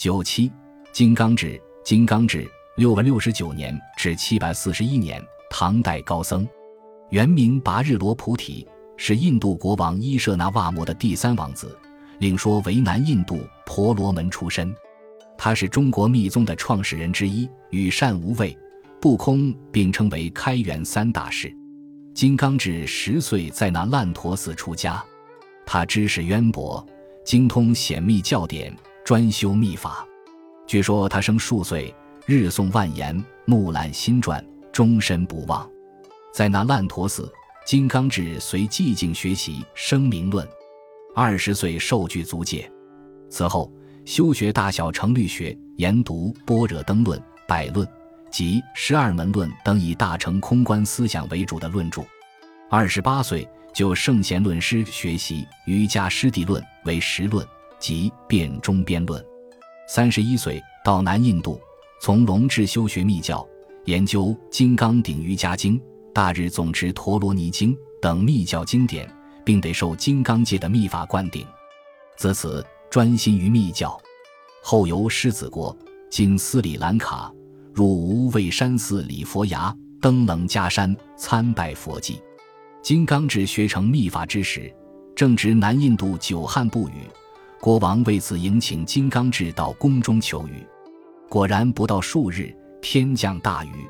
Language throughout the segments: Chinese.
九七，金刚智，金刚智，六百六十九年至七百四十一年，唐代高僧，原名拔日罗菩提，是印度国王伊舍那瓦摩的第三王子，另说为南印度婆罗门出身。他是中国密宗的创始人之一，与善无畏、不空并称为开元三大士。金刚智十岁在那烂陀寺出家，他知识渊博，精通显密教典，专修密法。据说他生数岁，日诵万言，目览心传，终身不忘。在那烂陀寺，金刚智随寂静学习《声明论》，二十岁受具足戒。此后修学大小乘律学，研读《般若灯论》《百论》。及十二门论等以大乘空观思想为主的论著，二十八岁就圣贤论师学习瑜伽师地论为实论即辩中辩论，三十一岁到南印度从龙智修学密教，研究金刚顶瑜伽经、大日总持陀罗尼经等密教经典，并得受金刚界的密法灌顶，自此专心于密教。后游狮子国（经斯里兰卡）。入无畏山寺礼佛崖，登楞伽山参拜佛迹。金刚智学成密法之时，正值南印度久旱不雨，国王为此迎请金刚智到宫中求雨。果然不到数日，天降大雨，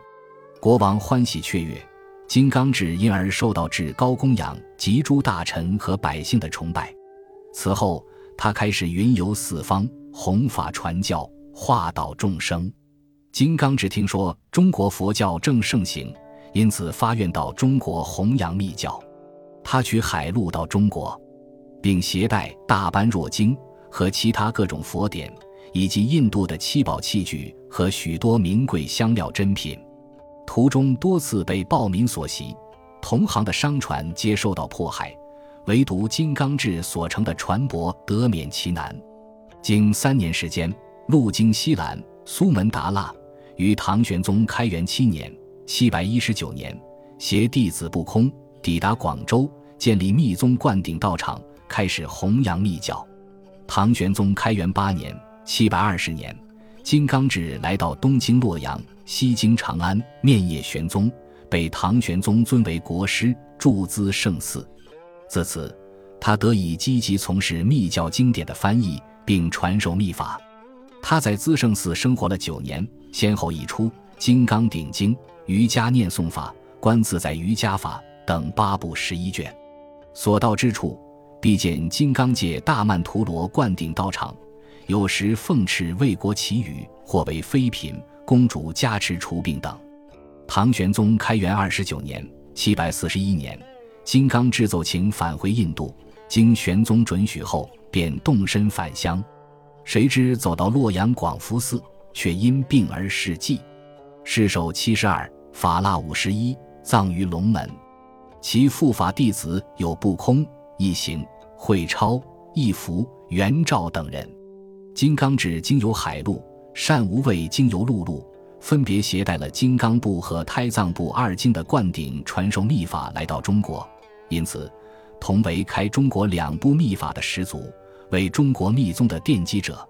国王欢喜雀跃，金刚智因而受到至高供养及诸大臣和百姓的崇拜。此后，他开始云游四方，弘法传教，化导众生。金刚智听说中国佛教正盛行，因此发愿到中国弘扬密教。他取海路到中国，并携带大般若经和其他各种佛典，以及印度的七宝器具和许多名贵香料珍品。途中多次被暴民所袭，同行的商船皆受到迫害，唯独金刚智所乘的船舶得免其难。经三年时间，路经西兰、苏门答腊。于唐玄宗开元七年（七百一十九年），携弟子不空抵达广州，建立密宗灌顶道场，开始弘扬密教。唐玄宗开元八年（七百二十年），金刚智来到东京洛阳、西京长安，面谒玄宗，被唐玄宗尊为国师，驻资圣寺。自此，他得以积极从事密教经典的翻译，并传授密法。他在资圣寺生活了九年，先后译出《金刚顶经》《瑜伽念诵法》《观自在瑜伽法》等八部十一卷。所到之处，必见金刚界大曼陀罗灌顶道场，有时奉敕为国祈雨，或为妃嫔、公主加持除病等。唐玄宗开元二十九年（七百四十一年），金刚智奏请返回印度，经玄宗准许后，便动身返乡。谁知走到洛阳广福寺，却因病而逝寂。世寿七十二，法腊五十一，葬于龙门。其护法弟子有不空、一行、慧超、一福、元照等人。金刚指经由海路，善无畏经由陆路，分别携带了金刚部和胎藏部二经的灌顶传授秘法来到中国，因此同为开中国两部秘法的始祖。为中国密宗的奠基者。